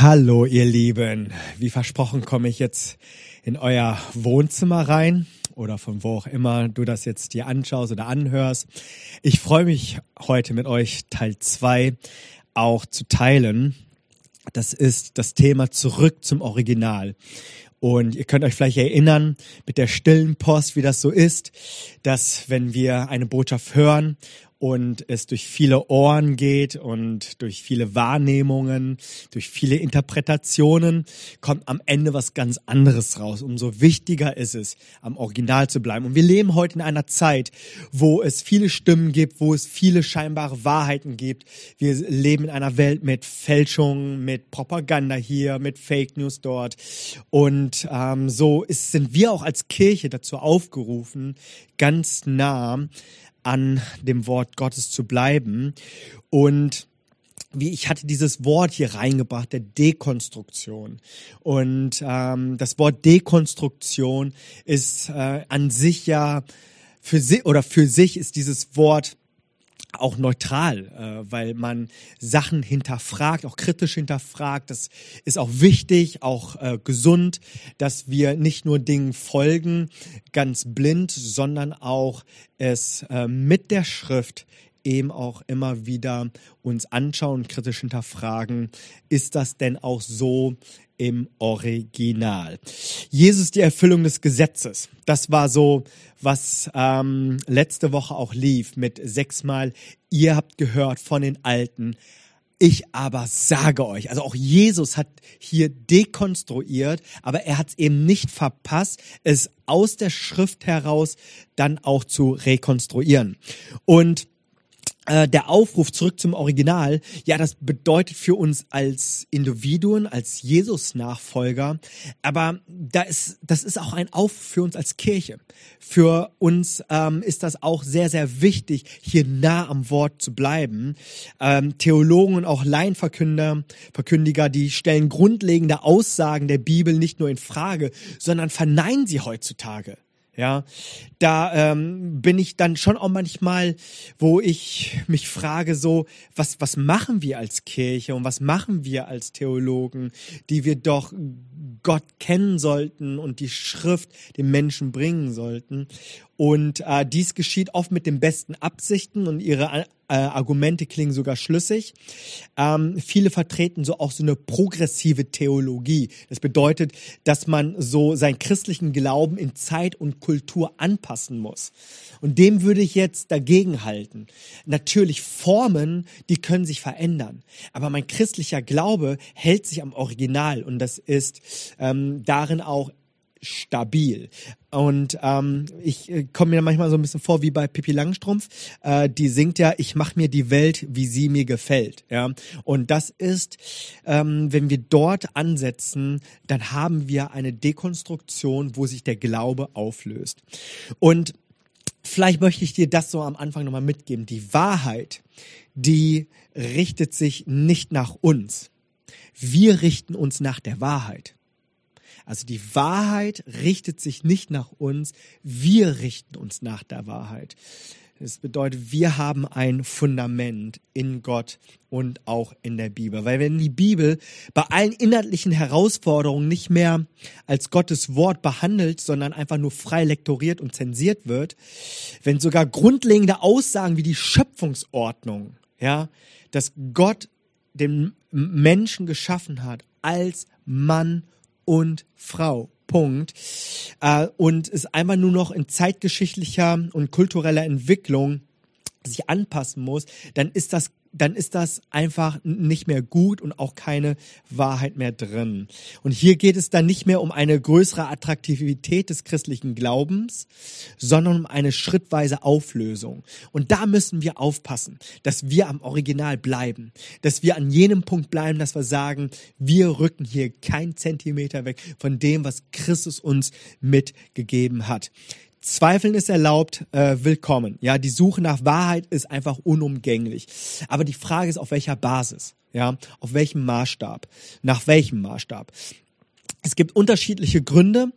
Hallo ihr Lieben, wie versprochen komme ich jetzt in euer Wohnzimmer rein oder von wo auch immer du das jetzt dir anschaust oder anhörst. Ich freue mich heute mit euch Teil zwei auch zu teilen. Das ist das Thema zurück zum Original. Und ihr könnt euch vielleicht erinnern mit der stillen Post, wie das so ist, dass wenn wir eine Botschaft hören und es durch viele Ohren geht und durch viele Wahrnehmungen, durch viele Interpretationen, kommt am Ende was ganz anderes raus. Umso wichtiger ist es, am Original zu bleiben. Und wir leben heute in einer Zeit, wo es viele Stimmen gibt, wo es viele scheinbare Wahrheiten gibt. Wir leben in einer Welt mit Fälschungen, mit Propaganda hier, mit Fake News dort. Und ähm, so ist, sind wir auch als Kirche dazu aufgerufen, ganz nah an dem Wort Gottes zu bleiben. Und wie ich hatte dieses Wort hier reingebracht, der Dekonstruktion. Und ähm, das Wort Dekonstruktion ist äh, an sich ja für sich oder für sich ist dieses Wort auch neutral, äh, weil man Sachen hinterfragt, auch kritisch hinterfragt. Das ist auch wichtig, auch äh, gesund, dass wir nicht nur Dingen folgen, ganz blind, sondern auch es äh, mit der Schrift eben auch immer wieder uns anschauen, kritisch hinterfragen, ist das denn auch so im Original? Jesus die Erfüllung des Gesetzes. Das war so, was ähm, letzte Woche auch lief mit sechsmal, ihr habt gehört von den Alten, ich aber sage euch, also auch Jesus hat hier dekonstruiert, aber er hat es eben nicht verpasst, es aus der Schrift heraus dann auch zu rekonstruieren. Und äh, der Aufruf zurück zum Original, ja, das bedeutet für uns als Individuen, als Jesus-Nachfolger, aber da ist, das ist auch ein Aufruf für uns als Kirche. Für uns ähm, ist das auch sehr, sehr wichtig, hier nah am Wort zu bleiben. Ähm, Theologen und auch Laienverkünder, Verkündiger, die stellen grundlegende Aussagen der Bibel nicht nur in Frage, sondern verneinen sie heutzutage. Ja, da ähm, bin ich dann schon auch manchmal, wo ich mich frage, so, was, was machen wir als Kirche und was machen wir als Theologen, die wir doch Gott kennen sollten und die Schrift den Menschen bringen sollten. Und äh, dies geschieht oft mit den besten Absichten und ihre äh, Argumente klingen sogar schlüssig. Ähm, viele vertreten so auch so eine progressive Theologie. Das bedeutet, dass man so seinen christlichen Glauben in Zeit und Kultur anpassen muss. Und dem würde ich jetzt dagegen halten. Natürlich Formen, die können sich verändern. Aber mein christlicher Glaube hält sich am Original und das ist ähm, darin auch stabil. Und ähm, ich äh, komme mir manchmal so ein bisschen vor wie bei Pippi Langstrumpf. Äh, die singt ja, ich mache mir die Welt, wie sie mir gefällt. Ja, und das ist, ähm, wenn wir dort ansetzen, dann haben wir eine Dekonstruktion, wo sich der Glaube auflöst. Und vielleicht möchte ich dir das so am Anfang nochmal mitgeben. Die Wahrheit, die richtet sich nicht nach uns. Wir richten uns nach der Wahrheit. Also die Wahrheit richtet sich nicht nach uns, wir richten uns nach der Wahrheit. Das bedeutet, wir haben ein Fundament in Gott und auch in der Bibel. Weil wenn die Bibel bei allen inhaltlichen Herausforderungen nicht mehr als Gottes Wort behandelt, sondern einfach nur frei lektoriert und zensiert wird, wenn sogar grundlegende Aussagen wie die Schöpfungsordnung, ja, dass Gott den Menschen geschaffen hat als Mann und Frau. Punkt. Äh, und es einfach nur noch in zeitgeschichtlicher und kultureller Entwicklung sich anpassen muss, dann ist das dann ist das einfach nicht mehr gut und auch keine Wahrheit mehr drin. Und hier geht es dann nicht mehr um eine größere Attraktivität des christlichen Glaubens, sondern um eine schrittweise Auflösung. Und da müssen wir aufpassen, dass wir am Original bleiben, dass wir an jenem Punkt bleiben, dass wir sagen, wir rücken hier kein Zentimeter weg von dem, was Christus uns mitgegeben hat. Zweifeln ist erlaubt, äh, willkommen. Ja, die Suche nach Wahrheit ist einfach unumgänglich. Aber die Frage ist, auf welcher Basis? Ja, auf welchem Maßstab? Nach welchem Maßstab? Es gibt unterschiedliche Gründe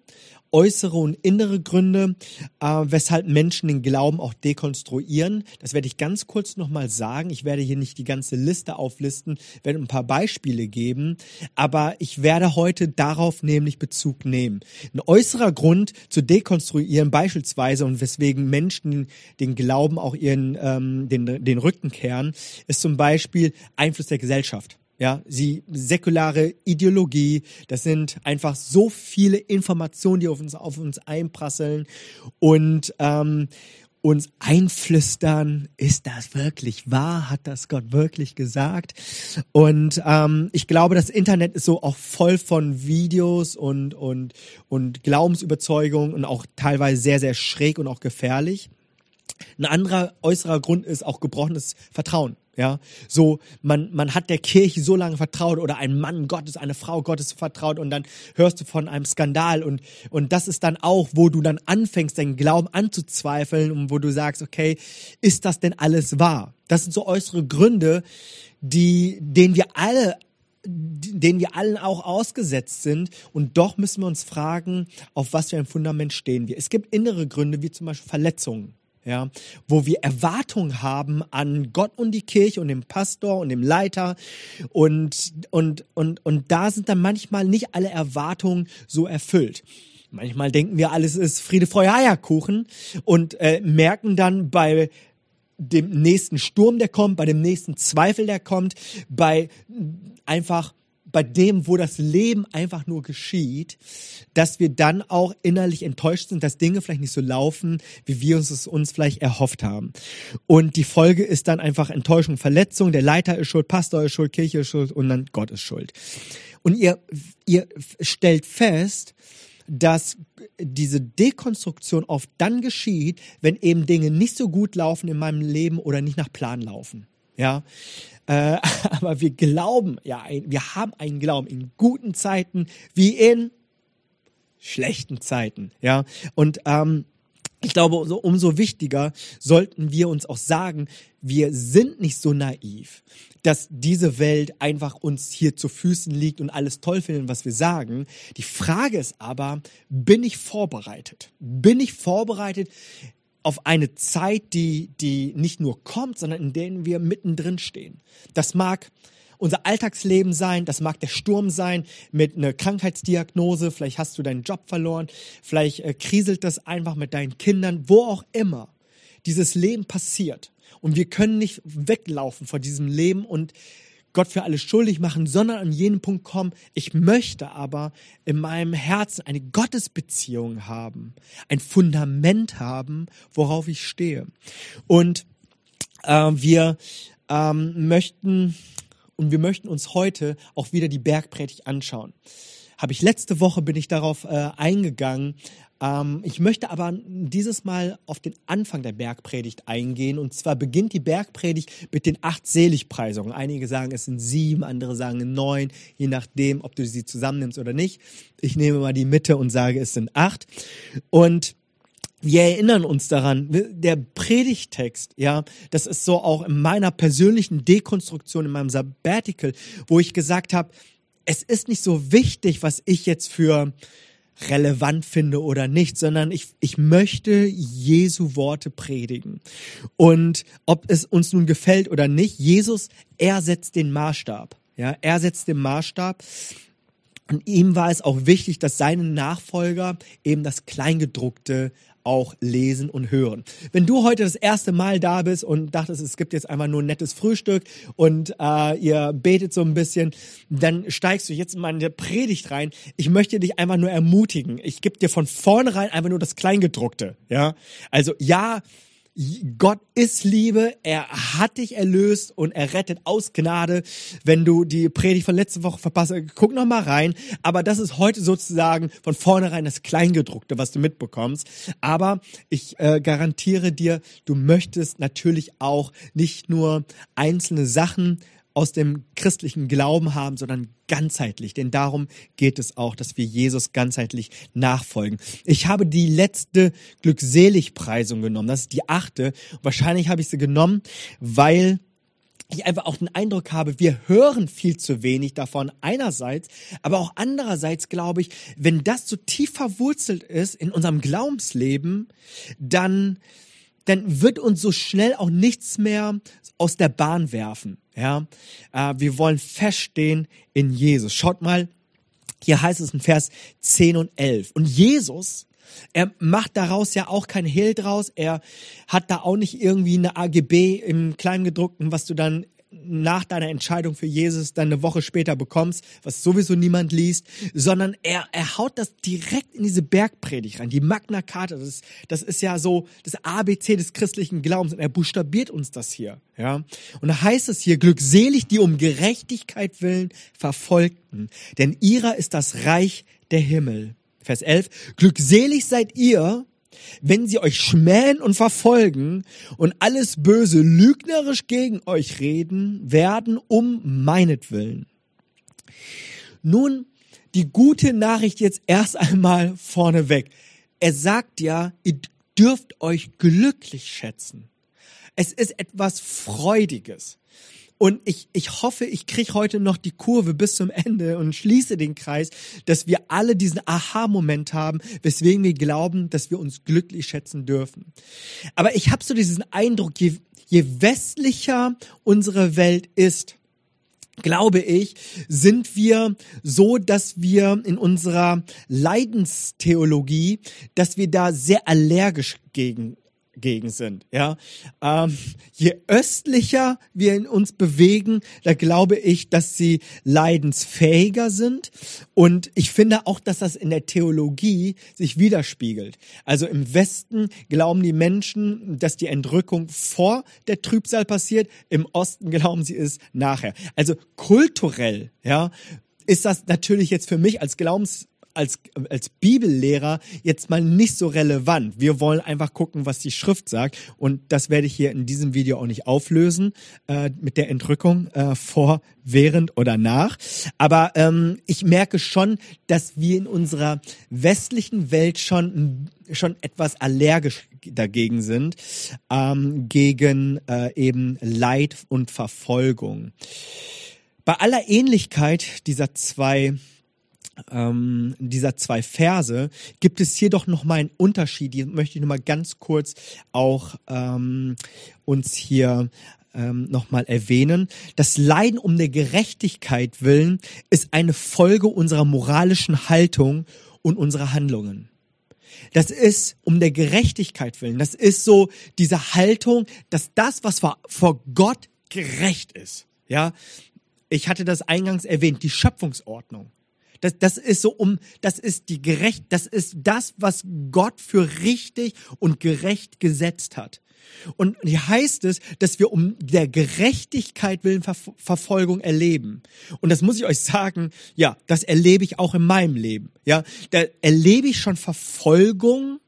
äußere und innere Gründe, äh, weshalb Menschen den Glauben auch dekonstruieren. Das werde ich ganz kurz nochmal sagen. Ich werde hier nicht die ganze Liste auflisten, werde ein paar Beispiele geben, aber ich werde heute darauf nämlich Bezug nehmen. Ein äußerer Grund zu dekonstruieren beispielsweise und weswegen Menschen den Glauben auch ihren ähm, den, den Rücken kehren, ist zum Beispiel Einfluss der Gesellschaft. Ja, sie säkulare Ideologie, das sind einfach so viele Informationen, die auf uns auf uns einprasseln und ähm, uns einflüstern, ist das wirklich wahr? Hat das Gott wirklich gesagt? Und ähm, ich glaube, das Internet ist so auch voll von Videos und und und Glaubensüberzeugungen und auch teilweise sehr sehr schräg und auch gefährlich. Ein anderer äußerer Grund ist auch gebrochenes Vertrauen. Ja, so man man hat der Kirche so lange vertraut oder ein Mann Gottes, eine Frau Gottes vertraut und dann hörst du von einem Skandal und und das ist dann auch, wo du dann anfängst, deinen Glauben anzuzweifeln und wo du sagst, okay, ist das denn alles wahr? Das sind so äußere Gründe, die denen wir alle denen wir allen auch ausgesetzt sind. Und doch müssen wir uns fragen, auf was für ein Fundament stehen wir. Es gibt innere Gründe, wie zum Beispiel Verletzungen ja, wo wir Erwartungen haben an Gott und die Kirche und den Pastor und dem Leiter und und und und da sind dann manchmal nicht alle Erwartungen so erfüllt. Manchmal denken wir, alles ist Friede, Freude, Eierkuchen und äh, merken dann bei dem nächsten Sturm, der kommt, bei dem nächsten Zweifel, der kommt, bei einfach bei dem, wo das Leben einfach nur geschieht, dass wir dann auch innerlich enttäuscht sind, dass Dinge vielleicht nicht so laufen, wie wir uns es uns vielleicht erhofft haben. Und die Folge ist dann einfach Enttäuschung, Verletzung. Der Leiter ist schuld, Pastor ist schuld, Kirche ist schuld und dann Gott ist schuld. Und ihr, ihr stellt fest, dass diese Dekonstruktion oft dann geschieht, wenn eben Dinge nicht so gut laufen in meinem Leben oder nicht nach Plan laufen. Ja, äh, aber wir glauben, ja, wir haben einen Glauben in guten Zeiten wie in schlechten Zeiten. Ja, und ähm, ich glaube, umso wichtiger sollten wir uns auch sagen, wir sind nicht so naiv, dass diese Welt einfach uns hier zu Füßen liegt und alles toll finden, was wir sagen. Die Frage ist aber, bin ich vorbereitet? Bin ich vorbereitet auf eine Zeit, die, die nicht nur kommt, sondern in der wir mittendrin stehen. Das mag unser Alltagsleben sein, das mag der Sturm sein mit einer Krankheitsdiagnose, vielleicht hast du deinen Job verloren, vielleicht äh, kriselt das einfach mit deinen Kindern, wo auch immer dieses Leben passiert. Und wir können nicht weglaufen vor diesem Leben und Gott für alles schuldig machen, sondern an jenen Punkt kommen, ich möchte aber in meinem Herzen eine Gottesbeziehung haben, ein Fundament haben, worauf ich stehe. Und äh, wir ähm, möchten und wir möchten uns heute auch wieder die Bergpredigt anschauen. Habe ich letzte Woche bin ich darauf äh, eingegangen, ähm, ich möchte aber dieses Mal auf den Anfang der Bergpredigt eingehen. Und zwar beginnt die Bergpredigt mit den acht Seligpreisungen. Einige sagen, es sind sieben, andere sagen neun, je nachdem, ob du sie zusammennimmst oder nicht. Ich nehme mal die Mitte und sage, es sind acht. Und wir erinnern uns daran, der Predigtext, ja, das ist so auch in meiner persönlichen Dekonstruktion, in meinem Sabbatical, wo ich gesagt habe, es ist nicht so wichtig, was ich jetzt für relevant finde oder nicht, sondern ich, ich möchte Jesu Worte predigen. Und ob es uns nun gefällt oder nicht, Jesus, er setzt den Maßstab. Ja, er setzt den Maßstab. Und ihm war es auch wichtig, dass seine Nachfolger eben das Kleingedruckte auch lesen und hören. Wenn du heute das erste Mal da bist und dachtest, es gibt jetzt einfach nur ein nettes Frühstück und äh, ihr betet so ein bisschen, dann steigst du jetzt in meine Predigt rein. Ich möchte dich einfach nur ermutigen. Ich gebe dir von vornherein einfach nur das Kleingedruckte. Ja, also ja, Gott ist Liebe, er hat dich erlöst und er rettet aus Gnade. Wenn du die Predigt von letzter Woche verpasst, guck noch mal rein. Aber das ist heute sozusagen von vornherein das Kleingedruckte, was du mitbekommst. Aber ich äh, garantiere dir, du möchtest natürlich auch nicht nur einzelne Sachen aus dem christlichen Glauben haben, sondern ganzheitlich. Denn darum geht es auch, dass wir Jesus ganzheitlich nachfolgen. Ich habe die letzte Glückseligpreisung genommen. Das ist die achte. Wahrscheinlich habe ich sie genommen, weil ich einfach auch den Eindruck habe, wir hören viel zu wenig davon einerseits, aber auch andererseits glaube ich, wenn das so tief verwurzelt ist in unserem Glaubensleben, dann dann wird uns so schnell auch nichts mehr aus der Bahn werfen. Ja, äh, wir wollen feststehen in Jesus. Schaut mal, hier heißt es in Vers 10 und 11. Und Jesus, er macht daraus ja auch kein Hehl draus. Er hat da auch nicht irgendwie eine AGB im Kleingedruckten, was du dann nach deiner Entscheidung für Jesus dann eine Woche später bekommst, was sowieso niemand liest, sondern er, er haut das direkt in diese Bergpredigt rein, die Magna Carta, das ist, das ist ja so das ABC des christlichen Glaubens und er buchstabiert uns das hier, ja. Und da heißt es hier, glückselig die um Gerechtigkeit willen Verfolgten, denn ihrer ist das Reich der Himmel. Vers 11, glückselig seid ihr, wenn sie euch schmähen und verfolgen und alles Böse lügnerisch gegen euch reden werden um meinetwillen. Nun, die gute Nachricht jetzt erst einmal vorneweg. Er sagt ja, ihr dürft euch glücklich schätzen. Es ist etwas Freudiges. Und ich, ich hoffe, ich kriege heute noch die Kurve bis zum Ende und schließe den Kreis, dass wir alle diesen Aha-Moment haben, weswegen wir glauben, dass wir uns glücklich schätzen dürfen. Aber ich habe so diesen Eindruck, je, je westlicher unsere Welt ist, glaube ich, sind wir so, dass wir in unserer Leidenstheologie, dass wir da sehr allergisch gegen gegen sind. Ja, ähm, je östlicher wir in uns bewegen, da glaube ich, dass sie leidensfähiger sind. Und ich finde auch, dass das in der Theologie sich widerspiegelt. Also im Westen glauben die Menschen, dass die Entrückung vor der Trübsal passiert. Im Osten glauben sie es nachher. Also kulturell, ja, ist das natürlich jetzt für mich als Glaubens als, als Bibellehrer jetzt mal nicht so relevant. Wir wollen einfach gucken, was die Schrift sagt. Und das werde ich hier in diesem Video auch nicht auflösen äh, mit der Entrückung äh, vor, während oder nach. Aber ähm, ich merke schon, dass wir in unserer westlichen Welt schon schon etwas allergisch dagegen sind, ähm, gegen äh, eben Leid und Verfolgung. Bei aller Ähnlichkeit dieser zwei ähm, dieser zwei Verse gibt es hier doch noch mal einen Unterschied. Die möchte ich noch mal ganz kurz auch ähm, uns hier ähm, noch mal erwähnen. Das Leiden um der Gerechtigkeit willen ist eine Folge unserer moralischen Haltung und unserer Handlungen. Das ist um der Gerechtigkeit willen. Das ist so diese Haltung, dass das, was vor Gott gerecht ist. Ja, ich hatte das eingangs erwähnt, die Schöpfungsordnung. Das, das ist so um, das ist die gerecht, das ist das, was Gott für richtig und gerecht gesetzt hat. Und hier heißt es, dass wir um der Gerechtigkeit willen Ver Verfolgung erleben. Und das muss ich euch sagen, ja, das erlebe ich auch in meinem Leben. Ja, da erlebe ich schon Verfolgung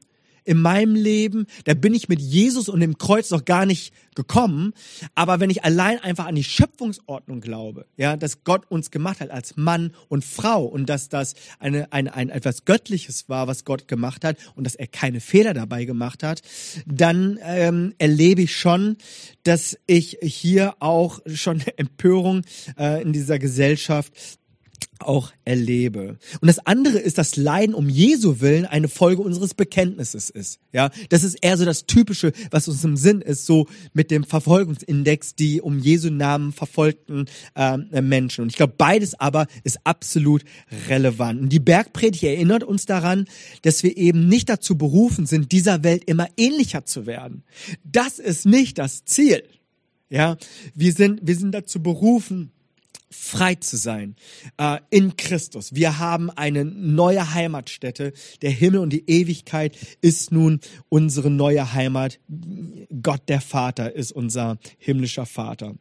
in meinem Leben, da bin ich mit Jesus und dem Kreuz noch gar nicht gekommen. Aber wenn ich allein einfach an die Schöpfungsordnung glaube, ja, dass Gott uns gemacht hat als Mann und Frau und dass das eine, eine, ein etwas Göttliches war, was Gott gemacht hat und dass er keine Fehler dabei gemacht hat, dann ähm, erlebe ich schon, dass ich hier auch schon Empörung äh, in dieser Gesellschaft auch erlebe. Und das andere ist, dass Leiden um Jesu Willen eine Folge unseres Bekenntnisses ist. Ja, das ist eher so das Typische, was uns im Sinn ist, so mit dem Verfolgungsindex, die um Jesu Namen verfolgten äh, Menschen. Und ich glaube, beides aber ist absolut relevant. Und die Bergpredigt erinnert uns daran, dass wir eben nicht dazu berufen sind, dieser Welt immer ähnlicher zu werden. Das ist nicht das Ziel. Ja, wir sind, wir sind dazu berufen, frei zu sein äh, in Christus. Wir haben eine neue Heimatstätte. Der Himmel und die Ewigkeit ist nun unsere neue Heimat. Gott der Vater ist unser himmlischer Vater.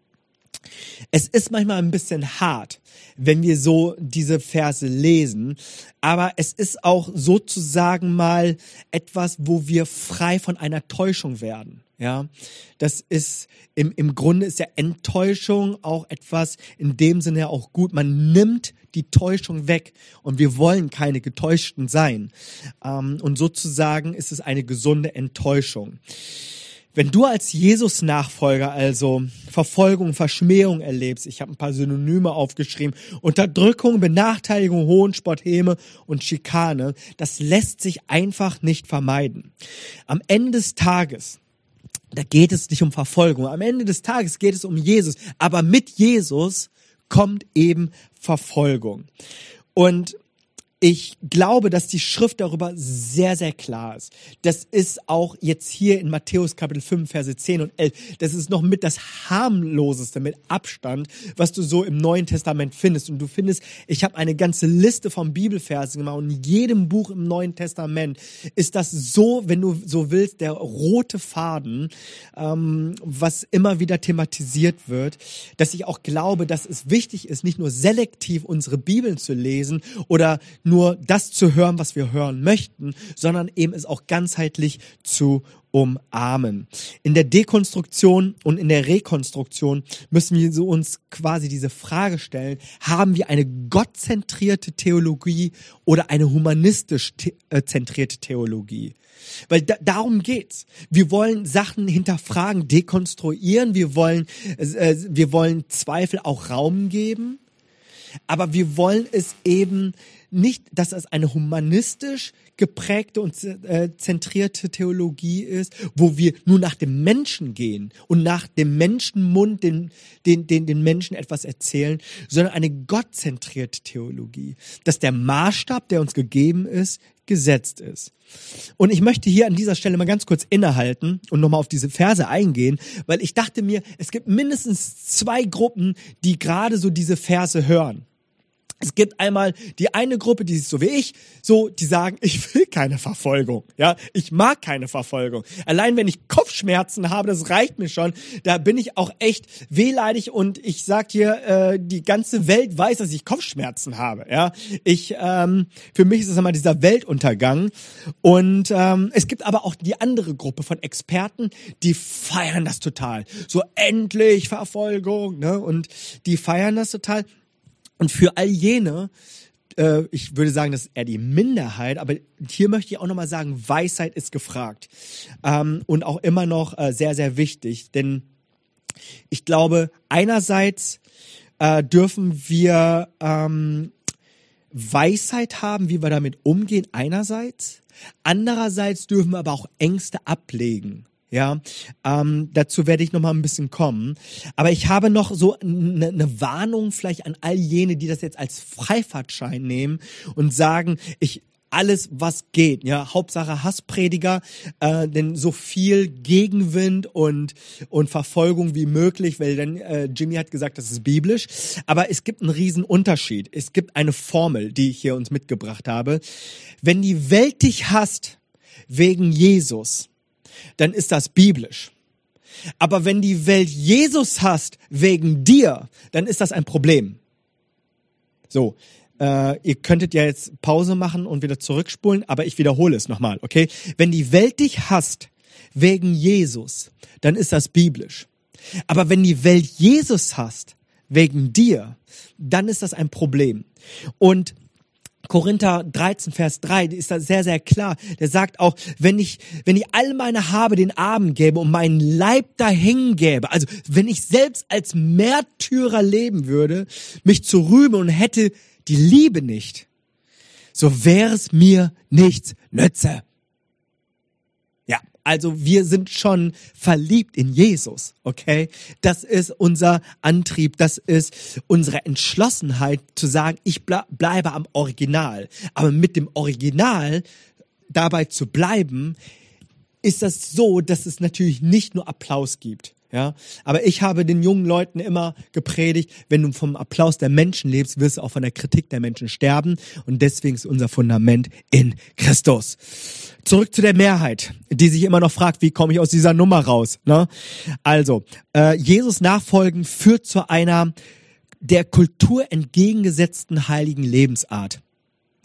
Es ist manchmal ein bisschen hart, wenn wir so diese Verse lesen, aber es ist auch sozusagen mal etwas, wo wir frei von einer Täuschung werden. Ja, das ist im, im Grunde ist ja Enttäuschung auch etwas in dem Sinne auch gut. Man nimmt die Täuschung weg und wir wollen keine Getäuschten sein. Ähm, und sozusagen ist es eine gesunde Enttäuschung. Wenn du als Jesus-Nachfolger also Verfolgung, Verschmähung erlebst, ich habe ein paar Synonyme aufgeschrieben, Unterdrückung, Benachteiligung, Hohnspott, Häme und Schikane, das lässt sich einfach nicht vermeiden. Am Ende des Tages da geht es nicht um Verfolgung. Am Ende des Tages geht es um Jesus. Aber mit Jesus kommt eben Verfolgung. Und ich glaube, dass die Schrift darüber sehr, sehr klar ist. Das ist auch jetzt hier in Matthäus Kapitel 5, Verse 10 und 11. Das ist noch mit das harmloseste, mit Abstand, was du so im Neuen Testament findest. Und du findest, ich habe eine ganze Liste von Bibelversen gemacht und in jedem Buch im Neuen Testament ist das so, wenn du so willst, der rote Faden, ähm, was immer wieder thematisiert wird, dass ich auch glaube, dass es wichtig ist, nicht nur selektiv unsere Bibeln zu lesen oder nur das zu hören, was wir hören möchten, sondern eben es auch ganzheitlich zu umarmen. In der Dekonstruktion und in der Rekonstruktion müssen wir uns quasi diese Frage stellen, haben wir eine gottzentrierte Theologie oder eine humanistisch äh, zentrierte Theologie? Weil da, darum geht's. Wir wollen Sachen hinterfragen, dekonstruieren, wir wollen, äh, wir wollen Zweifel auch Raum geben, aber wir wollen es eben nicht, dass es eine humanistisch geprägte und äh, zentrierte Theologie ist, wo wir nur nach dem Menschen gehen und nach dem Menschenmund den, den, den, den Menschen etwas erzählen, sondern eine gottzentrierte Theologie, dass der Maßstab, der uns gegeben ist, gesetzt ist. Und ich möchte hier an dieser Stelle mal ganz kurz innehalten und nochmal auf diese Verse eingehen, weil ich dachte mir, es gibt mindestens zwei Gruppen, die gerade so diese Verse hören. Es gibt einmal die eine Gruppe, die ist so wie ich, so, die sagen, ich will keine Verfolgung, ja, ich mag keine Verfolgung. Allein wenn ich Kopfschmerzen habe, das reicht mir schon. Da bin ich auch echt wehleidig und ich sag dir, äh, die ganze Welt weiß, dass ich Kopfschmerzen habe, ja. Ich, ähm, für mich ist es immer dieser Weltuntergang. Und ähm, es gibt aber auch die andere Gruppe von Experten, die feiern das total. So endlich Verfolgung, ne? Und die feiern das total. Und für all jene, äh, ich würde sagen, das ist eher die Minderheit, aber hier möchte ich auch nochmal sagen, Weisheit ist gefragt. Ähm, und auch immer noch äh, sehr, sehr wichtig. Denn ich glaube, einerseits äh, dürfen wir ähm, Weisheit haben, wie wir damit umgehen, einerseits. Andererseits dürfen wir aber auch Ängste ablegen. Ja, ähm, dazu werde ich noch mal ein bisschen kommen. Aber ich habe noch so eine ne Warnung vielleicht an all jene, die das jetzt als Freifahrtschein nehmen und sagen, ich alles, was geht. Ja, Hauptsache Hassprediger, äh, denn so viel Gegenwind und und Verfolgung wie möglich, weil dann äh, Jimmy hat gesagt, das ist biblisch. Aber es gibt einen riesen Unterschied. Es gibt eine Formel, die ich hier uns mitgebracht habe. Wenn die Welt dich hasst wegen Jesus, dann ist das biblisch. Aber wenn die Welt Jesus hasst wegen dir, dann ist das ein Problem. So, äh, ihr könntet ja jetzt Pause machen und wieder zurückspulen, aber ich wiederhole es nochmal, okay? Wenn die Welt dich hasst wegen Jesus, dann ist das biblisch. Aber wenn die Welt Jesus hasst wegen dir, dann ist das ein Problem. Und Korinther 13, Vers 3 ist da sehr, sehr klar. Der sagt auch, wenn ich, wenn ich all meine Habe den Armen gäbe und meinen Leib dahin gäbe, also wenn ich selbst als Märtyrer leben würde, mich zu rühmen und hätte die Liebe nicht, so wäre es mir nichts nütze. Also wir sind schon verliebt in Jesus, okay? Das ist unser Antrieb, das ist unsere Entschlossenheit zu sagen, ich bleibe am Original. Aber mit dem Original dabei zu bleiben, ist das so, dass es natürlich nicht nur Applaus gibt. Ja, aber ich habe den jungen Leuten immer gepredigt, wenn du vom Applaus der Menschen lebst, wirst du auch von der Kritik der Menschen sterben. Und deswegen ist unser Fundament in Christus. Zurück zu der Mehrheit, die sich immer noch fragt, wie komme ich aus dieser Nummer raus? Ne? Also, äh, Jesus nachfolgen führt zu einer der Kultur entgegengesetzten heiligen Lebensart.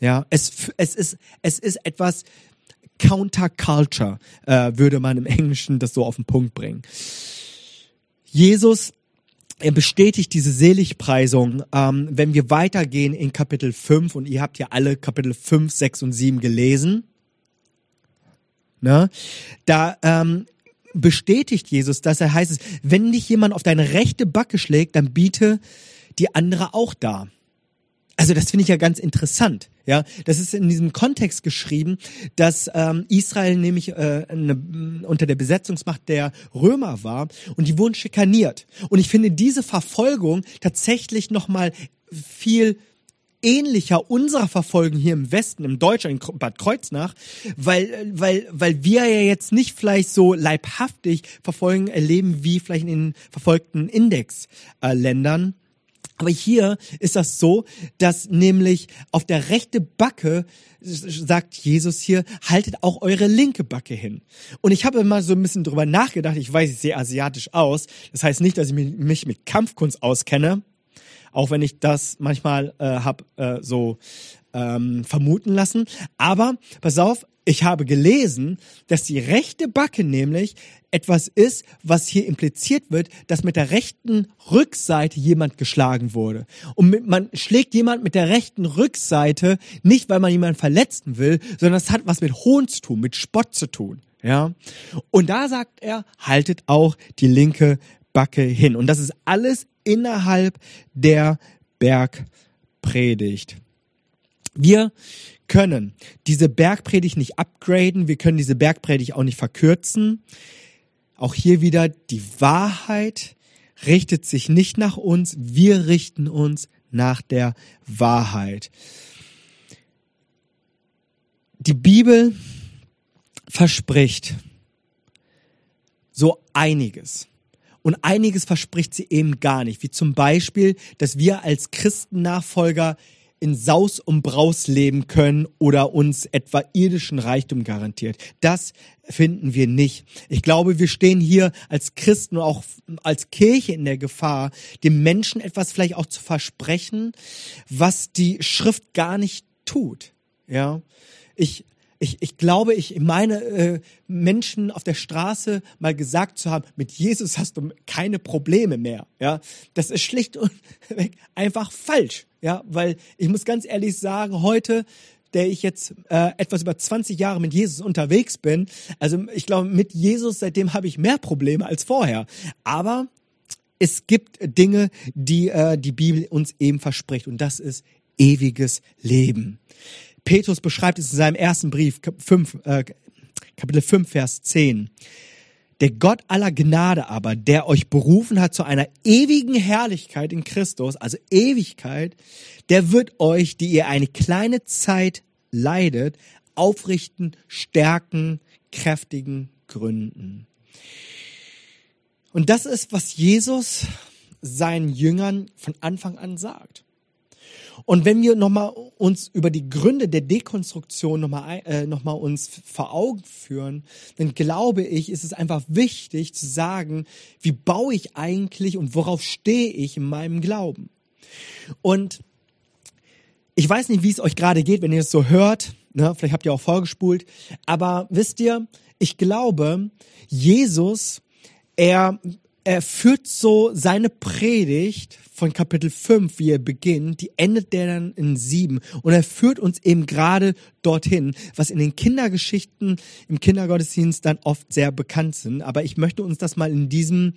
Ja, es, es ist, es ist etwas Counterculture, äh, würde man im Englischen das so auf den Punkt bringen. Jesus er bestätigt diese Seligpreisung, ähm, wenn wir weitergehen in Kapitel 5 und ihr habt ja alle Kapitel 5, 6 und 7 gelesen. Ne? Da ähm, bestätigt Jesus das. Er heißt wenn dich jemand auf deine rechte Backe schlägt, dann biete die andere auch da. Also das finde ich ja ganz interessant. Ja, das ist in diesem Kontext geschrieben, dass ähm, Israel nämlich äh, eine, unter der Besetzungsmacht der Römer war und die wurden schikaniert. Und ich finde diese Verfolgung tatsächlich noch mal viel ähnlicher unserer Verfolgung hier im Westen, im Deutschland, in Bad Kreuznach, weil, weil, weil wir ja jetzt nicht vielleicht so leibhaftig Verfolgung erleben wie vielleicht in den verfolgten Indexländern. Aber hier ist das so, dass nämlich auf der rechte Backe sagt Jesus hier, haltet auch eure linke Backe hin. Und ich habe mal so ein bisschen drüber nachgedacht. Ich weiß, ich sehe asiatisch aus. Das heißt nicht, dass ich mich mit Kampfkunst auskenne auch wenn ich das manchmal äh, habe äh, so ähm, vermuten lassen. Aber pass auf, ich habe gelesen, dass die rechte Backe nämlich etwas ist, was hier impliziert wird, dass mit der rechten Rückseite jemand geschlagen wurde. Und mit, man schlägt jemand mit der rechten Rückseite nicht, weil man jemanden verletzen will, sondern das hat was mit Hohn zu tun, mit Spott zu tun. Ja. Und da sagt er, haltet auch die linke Backe hin. Und das ist alles innerhalb der Bergpredigt. Wir können diese Bergpredigt nicht upgraden, wir können diese Bergpredigt auch nicht verkürzen. Auch hier wieder die Wahrheit richtet sich nicht nach uns, wir richten uns nach der Wahrheit. Die Bibel verspricht so einiges. Und einiges verspricht sie eben gar nicht, wie zum Beispiel, dass wir als Christennachfolger in Saus und Braus leben können oder uns etwa irdischen Reichtum garantiert. Das finden wir nicht. Ich glaube, wir stehen hier als Christen und auch als Kirche in der Gefahr, dem Menschen etwas vielleicht auch zu versprechen, was die Schrift gar nicht tut. Ja, ich ich, ich glaube, ich meine äh, Menschen auf der Straße mal gesagt zu haben, mit Jesus hast du keine Probleme mehr. Ja, das ist schlicht und einfach falsch. Ja, weil ich muss ganz ehrlich sagen, heute der ich jetzt äh, etwas über 20 Jahre mit Jesus unterwegs bin. Also ich glaube, mit Jesus seitdem habe ich mehr Probleme als vorher. Aber es gibt Dinge, die äh, die Bibel uns eben verspricht und das ist ewiges Leben. Petrus beschreibt es in seinem ersten Brief, 5, äh, Kapitel 5, Vers 10. Der Gott aller Gnade aber, der euch berufen hat zu einer ewigen Herrlichkeit in Christus, also Ewigkeit, der wird euch, die ihr eine kleine Zeit leidet, aufrichten, stärken, kräftigen, gründen. Und das ist, was Jesus seinen Jüngern von Anfang an sagt. Und wenn wir nochmal uns über die Gründe der Dekonstruktion nochmal äh, noch uns vor Augen führen, dann glaube ich, ist es einfach wichtig zu sagen, wie baue ich eigentlich und worauf stehe ich in meinem Glauben? Und ich weiß nicht, wie es euch gerade geht, wenn ihr es so hört. Ne? Vielleicht habt ihr auch vorgespult. Aber wisst ihr, ich glaube, Jesus, er er führt so seine Predigt von Kapitel 5, wie er beginnt, die endet der dann in 7 und er führt uns eben gerade dorthin, was in den Kindergeschichten im Kindergottesdienst dann oft sehr bekannt sind, aber ich möchte uns das mal in diesem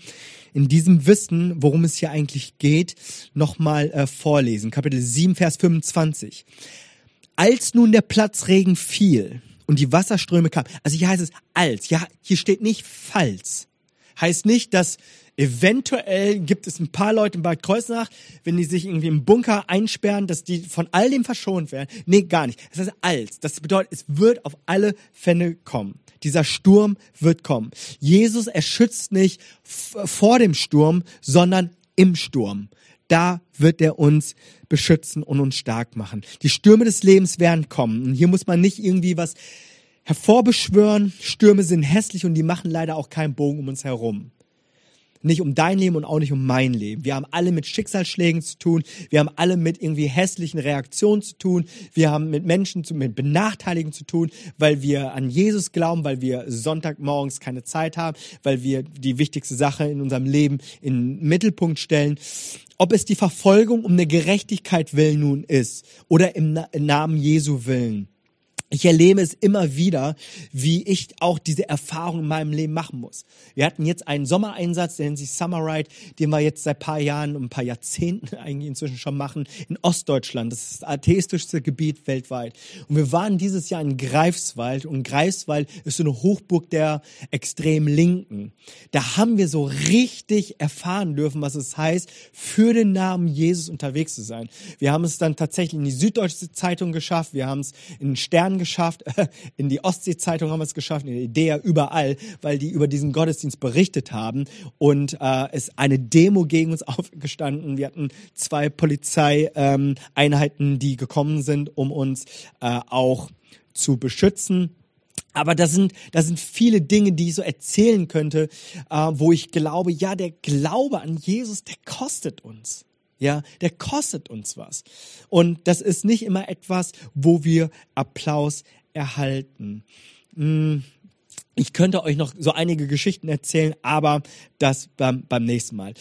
in diesem Wissen, worum es hier eigentlich geht, nochmal äh, vorlesen. Kapitel 7 Vers 25. Als nun der Platzregen fiel und die Wasserströme kamen, also hier heißt es als, ja, hier steht nicht falls heißt nicht, dass eventuell gibt es ein paar Leute in Bad Kreuznach, wenn die sich irgendwie im Bunker einsperren, dass die von all dem verschont werden. Nee, gar nicht. Das heißt als. Das bedeutet, es wird auf alle Fälle kommen. Dieser Sturm wird kommen. Jesus erschützt nicht vor dem Sturm, sondern im Sturm. Da wird er uns beschützen und uns stark machen. Die Stürme des Lebens werden kommen. Und hier muss man nicht irgendwie was hervorbeschwören. Stürme sind hässlich und die machen leider auch keinen Bogen um uns herum. Nicht um dein Leben und auch nicht um mein Leben. Wir haben alle mit Schicksalsschlägen zu tun. Wir haben alle mit irgendwie hässlichen Reaktionen zu tun. Wir haben mit Menschen zu, mit Benachteiligungen zu tun, weil wir an Jesus glauben, weil wir Sonntagmorgens keine Zeit haben, weil wir die wichtigste Sache in unserem Leben in den Mittelpunkt stellen. Ob es die Verfolgung um eine Gerechtigkeit willen nun ist oder im, Namen Jesu willen ich erlebe es immer wieder, wie ich auch diese Erfahrung in meinem Leben machen muss. Wir hatten jetzt einen Sommereinsatz, der nennt sich Summer Ride, den wir jetzt seit paar Jahren und ein paar Jahrzehnten eigentlich inzwischen schon machen, in Ostdeutschland. Das ist das atheistischste Gebiet weltweit. Und wir waren dieses Jahr in Greifswald und Greifswald ist so eine Hochburg der extrem Linken. Da haben wir so richtig erfahren dürfen, was es heißt, für den Namen Jesus unterwegs zu sein. Wir haben es dann tatsächlich in die Süddeutsche Zeitung geschafft, wir haben es in Stern geschafft, in die Ostsee-Zeitung haben wir es geschafft, in der Idee überall, weil die über diesen Gottesdienst berichtet haben und äh, ist eine Demo gegen uns aufgestanden. Wir hatten zwei Polizeieinheiten, ähm, die gekommen sind, um uns äh, auch zu beschützen. Aber das sind, das sind viele Dinge, die ich so erzählen könnte, äh, wo ich glaube, ja, der Glaube an Jesus, der kostet uns. Ja, der kostet uns was. Und das ist nicht immer etwas, wo wir Applaus erhalten. Hm, ich könnte euch noch so einige Geschichten erzählen, aber das beim, beim nächsten Mal.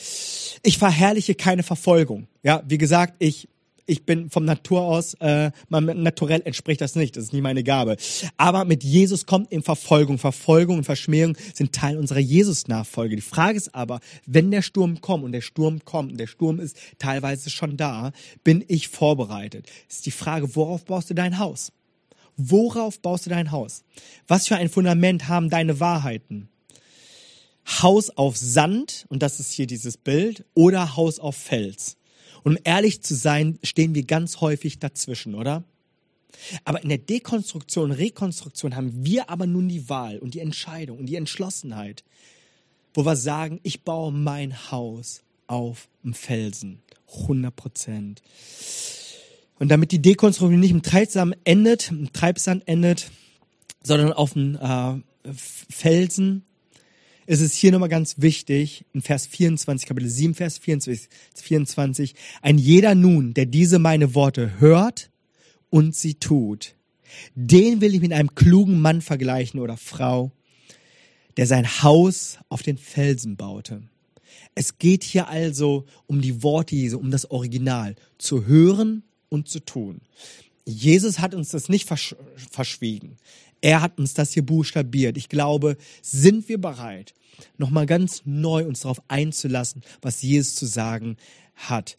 Ich verherrliche keine Verfolgung. Ja, wie gesagt, ich ich bin vom Natur aus, äh, meinem Naturell entspricht das nicht, das ist nicht meine Gabe. Aber mit Jesus kommt in Verfolgung. Verfolgung und Verschmähung sind Teil unserer Jesus-Nachfolge. Die Frage ist aber, wenn der Sturm kommt und der Sturm kommt und der Sturm ist teilweise schon da, bin ich vorbereitet? Ist die Frage, worauf baust du dein Haus? Worauf baust du dein Haus? Was für ein Fundament haben deine Wahrheiten? Haus auf Sand, und das ist hier dieses Bild, oder Haus auf Fels? Und um ehrlich zu sein, stehen wir ganz häufig dazwischen, oder? Aber in der Dekonstruktion, Rekonstruktion haben wir aber nun die Wahl und die Entscheidung und die Entschlossenheit, wo wir sagen, ich baue mein Haus auf dem Felsen. 100 Prozent. Und damit die Dekonstruktion nicht im Treibsand endet, im Treibsand endet, sondern auf dem äh, Felsen, ist es hier nochmal ganz wichtig, in Vers 24, Kapitel 7, Vers 24, 24, ein jeder nun, der diese meine Worte hört und sie tut, den will ich mit einem klugen Mann vergleichen oder Frau, der sein Haus auf den Felsen baute. Es geht hier also um die Worte Jesu, um das Original, zu hören und zu tun. Jesus hat uns das nicht versch verschwiegen. Er hat uns das hier buchstabiert. Ich glaube, sind wir bereit, nochmal ganz neu uns darauf einzulassen, was Jesus zu sagen hat.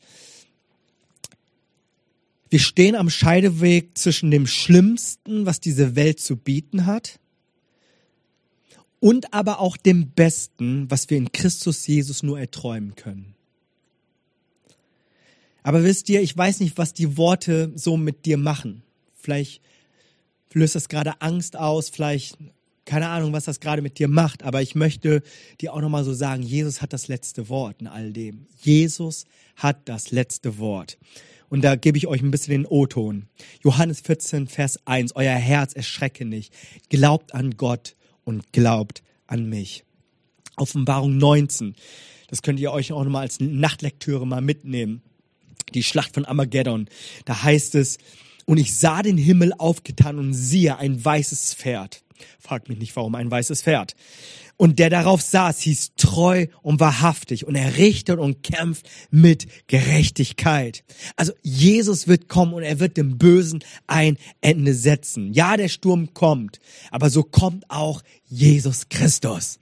Wir stehen am Scheideweg zwischen dem Schlimmsten, was diese Welt zu bieten hat, und aber auch dem Besten, was wir in Christus Jesus nur erträumen können. Aber wisst ihr, ich weiß nicht, was die Worte so mit dir machen. Vielleicht löst das gerade Angst aus, vielleicht keine Ahnung, was das gerade mit dir macht, aber ich möchte dir auch nochmal so sagen, Jesus hat das letzte Wort in all dem. Jesus hat das letzte Wort. Und da gebe ich euch ein bisschen den O-Ton. Johannes 14, Vers 1. Euer Herz erschrecke nicht. Glaubt an Gott und glaubt an mich. Offenbarung 19. Das könnt ihr euch auch nochmal als Nachtlektüre mal mitnehmen. Die Schlacht von Armageddon. Da heißt es, und ich sah den Himmel aufgetan und siehe ein weißes Pferd. Fragt mich nicht, warum ein weißes Pferd. Und der darauf saß, hieß treu und wahrhaftig und er richtet und kämpft mit Gerechtigkeit. Also Jesus wird kommen und er wird dem Bösen ein Ende setzen. Ja, der Sturm kommt, aber so kommt auch Jesus Christus.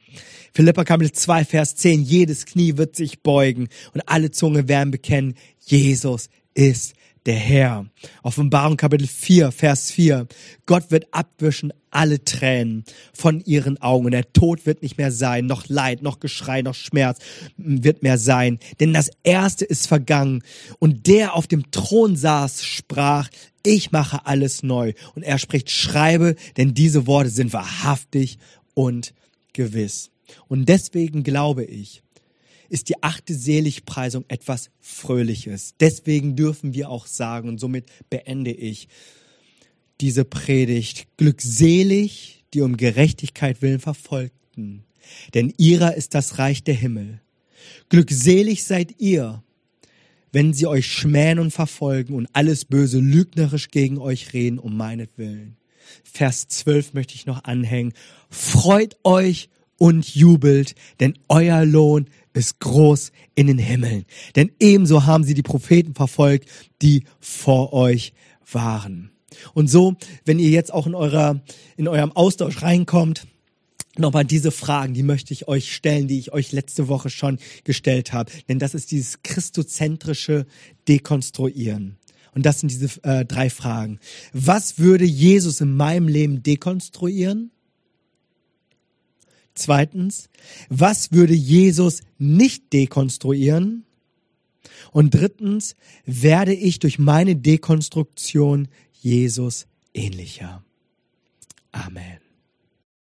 Philippa Kapitel 2, Vers 10. Jedes Knie wird sich beugen und alle Zunge werden bekennen, Jesus ist der Herr. Offenbarung Kapitel 4, Vers 4. Gott wird abwischen alle Tränen von ihren Augen und der Tod wird nicht mehr sein, noch Leid, noch Geschrei, noch Schmerz wird mehr sein, denn das Erste ist vergangen. Und der auf dem Thron saß, sprach, ich mache alles neu. Und er spricht, schreibe, denn diese Worte sind wahrhaftig und gewiss. Und deswegen glaube ich, ist die achte Seligpreisung etwas Fröhliches. Deswegen dürfen wir auch sagen, und somit beende ich diese Predigt, glückselig, die um Gerechtigkeit willen verfolgten, denn ihrer ist das Reich der Himmel. Glückselig seid ihr, wenn sie euch schmähen und verfolgen und alles Böse lügnerisch gegen euch reden um meinetwillen. Vers 12 möchte ich noch anhängen. Freut euch und jubelt, denn euer Lohn ist groß in den Himmeln. Denn ebenso haben sie die Propheten verfolgt, die vor euch waren. Und so, wenn ihr jetzt auch in eurer, in eurem Austausch reinkommt, nochmal diese Fragen, die möchte ich euch stellen, die ich euch letzte Woche schon gestellt habe. Denn das ist dieses christozentrische Dekonstruieren. Und das sind diese äh, drei Fragen. Was würde Jesus in meinem Leben dekonstruieren? Zweitens, was würde Jesus nicht dekonstruieren? Und drittens, werde ich durch meine Dekonstruktion Jesus ähnlicher? Amen.